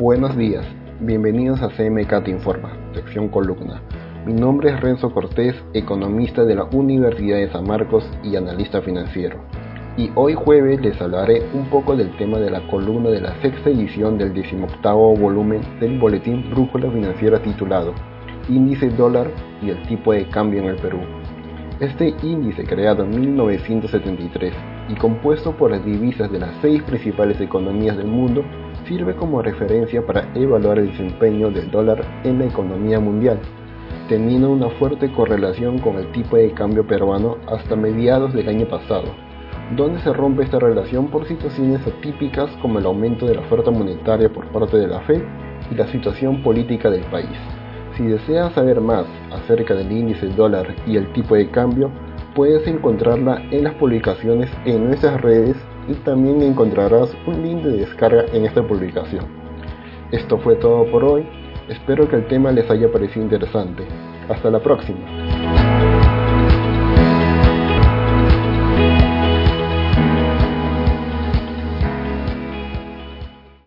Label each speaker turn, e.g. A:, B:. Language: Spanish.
A: Buenos días, bienvenidos a CMK Te Informa, sección columna. Mi nombre es Renzo Cortés, economista de la Universidad de San Marcos y analista financiero. Y hoy jueves les hablaré un poco del tema de la columna de la sexta edición del 18 volumen del boletín Brújula Financiera titulado Índice dólar y el tipo de cambio en el Perú. Este índice, creado en 1973 y compuesto por las divisas de las seis principales economías del mundo, sirve como referencia para evaluar el desempeño del dólar en la economía mundial, teniendo una fuerte correlación con el tipo de cambio peruano hasta mediados del año pasado, donde se rompe esta relación por situaciones atípicas como el aumento de la oferta monetaria por parte de la Fed y la situación política del país. Si deseas saber más acerca del índice dólar y el tipo de cambio, puedes encontrarla en las publicaciones en nuestras redes y también encontrarás un link de descarga en esta publicación. Esto fue todo por hoy, espero que el tema les haya parecido interesante. Hasta la próxima.